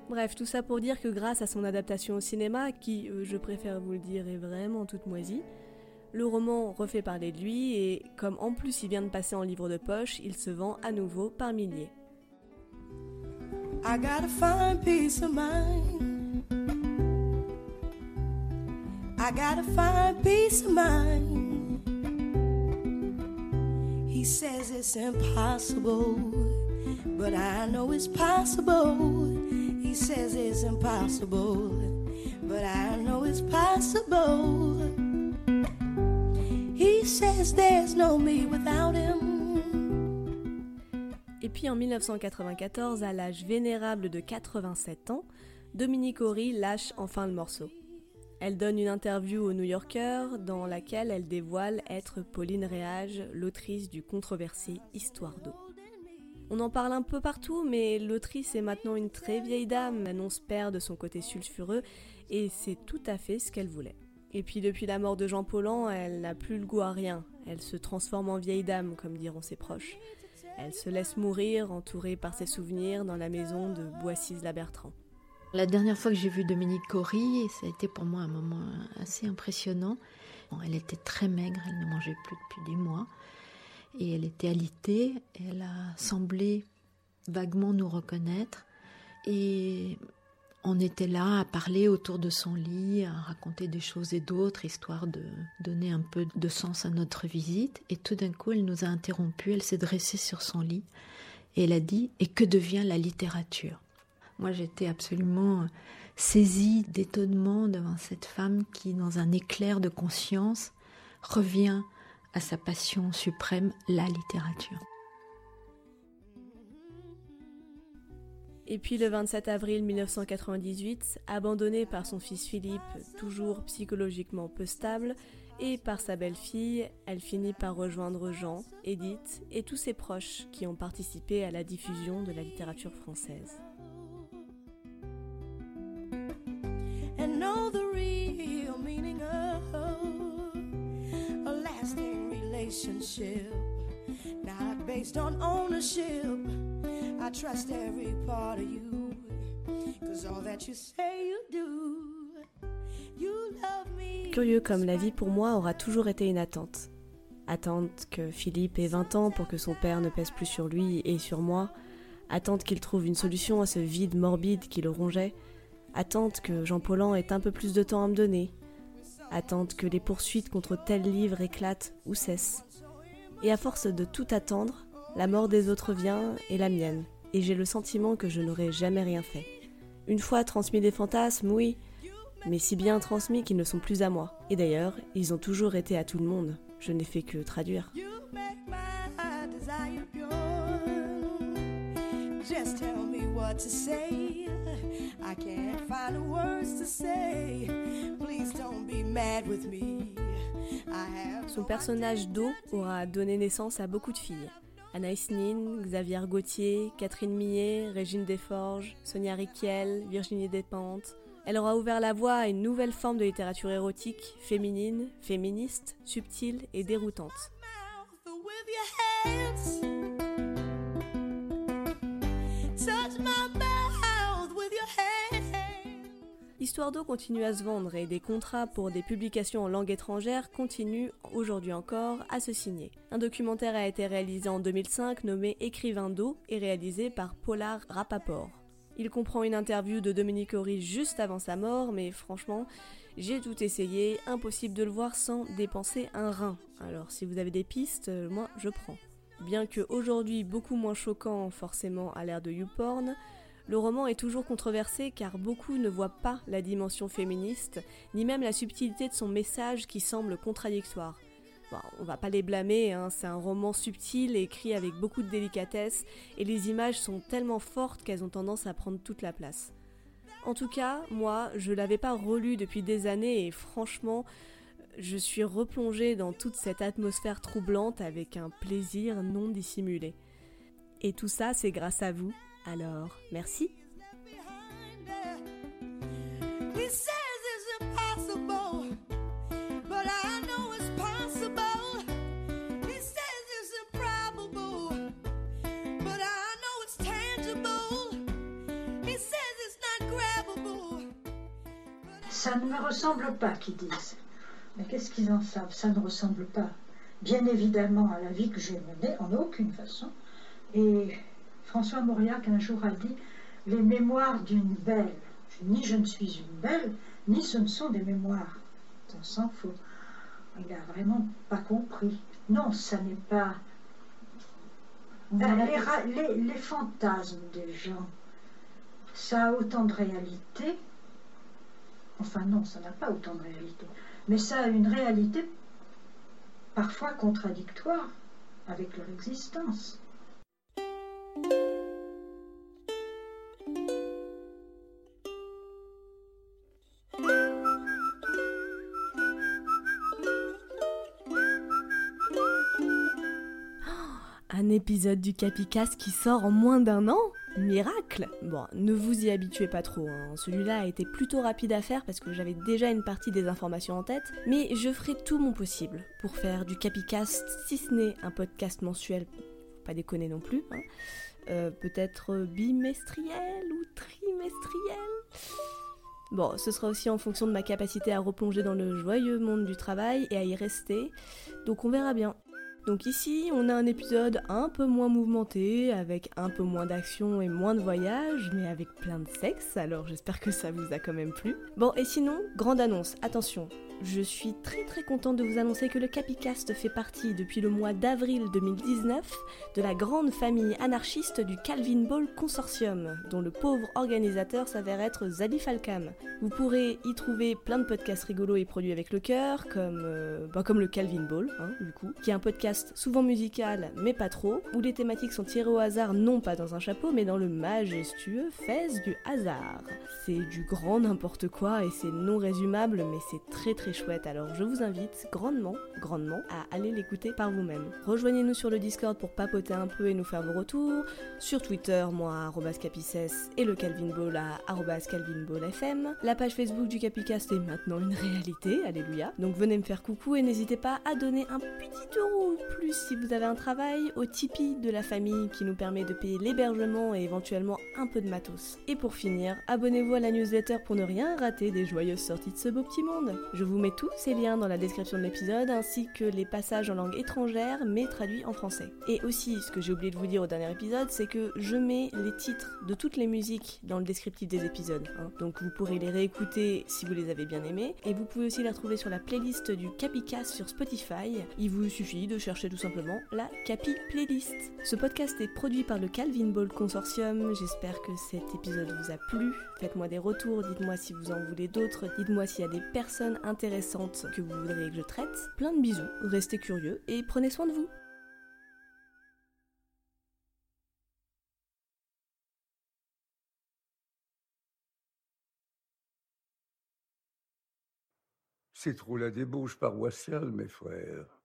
Bref, tout ça pour dire que grâce à son adaptation au cinéma, qui, euh, je préfère vous le dire, est vraiment toute moisie, le roman refait parler de lui et, comme en plus il vient de passer en livre de poche, il se vend à nouveau par milliers. He says it's impossible, but I know it's possible. He says it's impossible, but I know it's possible. He says there's no me without him. Et puis en 1994, à l'âge vénérable de 87 ans, Dominique Horry lâche enfin le morceau. Elle donne une interview au New Yorker dans laquelle elle dévoile être Pauline Réage, l'autrice du controversé Histoire d'eau. On en parle un peu partout, mais l'autrice est maintenant une très vieille dame, l'annonce perd de son côté sulfureux, et c'est tout à fait ce qu'elle voulait. Et puis depuis la mort de Jean Paulhan, elle n'a plus le goût à rien, elle se transforme en vieille dame, comme diront ses proches. Elle se laisse mourir, entourée par ses souvenirs, dans la maison de Boissys-la-Bertrand. La dernière fois que j'ai vu Dominique Cory, ça a été pour moi un moment assez impressionnant. Elle était très maigre, elle ne mangeait plus depuis des mois et elle était alitée. Elle a semblé vaguement nous reconnaître et on était là à parler autour de son lit, à raconter des choses et d'autres, histoire de donner un peu de sens à notre visite. Et tout d'un coup, elle nous a interrompus, elle s'est dressée sur son lit et elle a dit Et que devient la littérature? Moi, j'étais absolument saisie d'étonnement devant cette femme qui, dans un éclair de conscience, revient à sa passion suprême, la littérature. Et puis le 27 avril 1998, abandonnée par son fils Philippe, toujours psychologiquement peu stable, et par sa belle-fille, elle finit par rejoindre Jean, Edith et tous ses proches qui ont participé à la diffusion de la littérature française. Relationship, not based on ownership. I trust every part of you, cause all that you say you do, you love me. Curieux comme la vie pour moi aura toujours été une attente. Attente que Philippe ait 20 ans pour que son père ne pèse plus sur lui et sur moi. Attente qu'il trouve une solution à ce vide morbide qui le rongeait. Attente que Jean Paulhan ait un peu plus de temps à me donner, attendre que les poursuites contre tel livre éclatent ou cessent. Et à force de tout attendre, la mort des autres vient et la mienne, et j'ai le sentiment que je n'aurai jamais rien fait. Une fois transmis des fantasmes, oui, mais si bien transmis qu'ils ne sont plus à moi. Et d'ailleurs, ils ont toujours été à tout le monde. Je n'ai fait que traduire. Son personnage d'eau aura donné naissance à beaucoup de filles. Anaïs Nin, Xavier Gauthier, Catherine Millet, Régine Desforges, Sonia Riquiel, Virginie Despentes. Elle aura ouvert la voie à une nouvelle forme de littérature érotique, féminine, féministe, subtile et déroutante. Histoire d'eau continue à se vendre et des contrats pour des publications en langue étrangère continuent aujourd'hui encore à se signer. Un documentaire a été réalisé en 2005 nommé Écrivain d'eau et réalisé par Polar Rapaport. Il comprend une interview de Dominique Horry juste avant sa mort, mais franchement, j'ai tout essayé, impossible de le voir sans dépenser un rein. Alors si vous avez des pistes, moi je prends. Bien que aujourd'hui beaucoup moins choquant forcément à l'ère de YouPorn, le roman est toujours controversé car beaucoup ne voient pas la dimension féministe, ni même la subtilité de son message qui semble contradictoire. On va pas les blâmer, hein, c'est un roman subtil écrit avec beaucoup de délicatesse et les images sont tellement fortes qu'elles ont tendance à prendre toute la place. En tout cas, moi, je l'avais pas relu depuis des années et franchement, je suis replongée dans toute cette atmosphère troublante avec un plaisir non dissimulé. Et tout ça, c'est grâce à vous, alors, merci. Ça ne me ressemble pas, qu'ils disent. Mais qu'est-ce qu'ils en savent? Ça ne ressemble pas, bien évidemment, à la vie que j'ai menée, en aucune façon. Et François Mauriac un jour a dit Les mémoires d'une belle. Ni je ne suis une belle, ni ce ne sont des mémoires. Ça s'en fout. Il n'a vraiment pas compris. Non, ça n'est pas. Les, les, fantasmes des gens, ça a autant de réalité. Enfin non, ça n'a pas autant de réalité. Mais ça a une réalité parfois contradictoire avec leur existence. épisode du Capicas qui sort en moins d'un an? Miracle Bon, ne vous y habituez pas trop, hein. celui-là a été plutôt rapide à faire parce que j'avais déjà une partie des informations en tête, mais je ferai tout mon possible pour faire du Capicast, si ce n'est un podcast mensuel, pas déconner non plus, hein. euh, peut-être bimestriel ou trimestriel Bon, ce sera aussi en fonction de ma capacité à replonger dans le joyeux monde du travail et à y rester, donc on verra bien. Donc ici, on a un épisode un peu moins mouvementé, avec un peu moins d'action et moins de voyage, mais avec plein de sexe, alors j'espère que ça vous a quand même plu. Bon, et sinon, grande annonce, attention, je suis très très contente de vous annoncer que le Capicast fait partie depuis le mois d'avril 2019 de la grande famille anarchiste du Calvin Ball Consortium, dont le pauvre organisateur s'avère être Zali Falcam. Vous pourrez y trouver plein de podcasts rigolos et produits avec le cœur, comme, euh, bah, comme le Calvin Ball, hein, du coup, qui est un podcast souvent musical, mais pas trop, où les thématiques sont tirées au hasard, non pas dans un chapeau, mais dans le majestueux fez du hasard. C'est du grand n'importe quoi et c'est non résumable, mais c'est très très chouette, alors je vous invite grandement, grandement à aller l'écouter par vous-même. Rejoignez-nous sur le Discord pour papoter un peu et nous faire vos retours, sur Twitter, moi, capices, et le Calvin Ball calvinballfm. La page Facebook du Capicast est maintenant une réalité, alléluia. Donc venez me faire coucou et n'hésitez pas à donner un petit ou plus si vous avez un travail au Tipeee de la famille qui nous permet de payer l'hébergement et éventuellement un peu de matos. Et pour finir, abonnez-vous à la newsletter pour ne rien rater des joyeuses sorties de ce beau petit monde. Je vous mets tous ces liens dans la description de l'épisode ainsi que les passages en langue étrangère mais traduits en français. Et aussi, ce que j'ai oublié de vous dire au dernier épisode, c'est que je mets les titres de toutes les musiques dans le descriptif des épisodes. Hein. Donc vous pourrez les réécouter si vous les avez bien aimés. Et vous pouvez aussi les retrouver sur la playlist du Capicast sur Spotify. Il vous suffit de chercher tout simplement la Capi Playlist. Ce podcast est produit par le Calvin Ball Consortium. J'espère que cet épisode vous a plu. Faites-moi des retours, dites-moi si vous en voulez d'autres, dites-moi s'il y a des personnes intéressantes que vous voudriez que je traite. Plein de bisous, restez curieux et prenez soin de vous. C'est trop la débauche paroissiale, mes frères.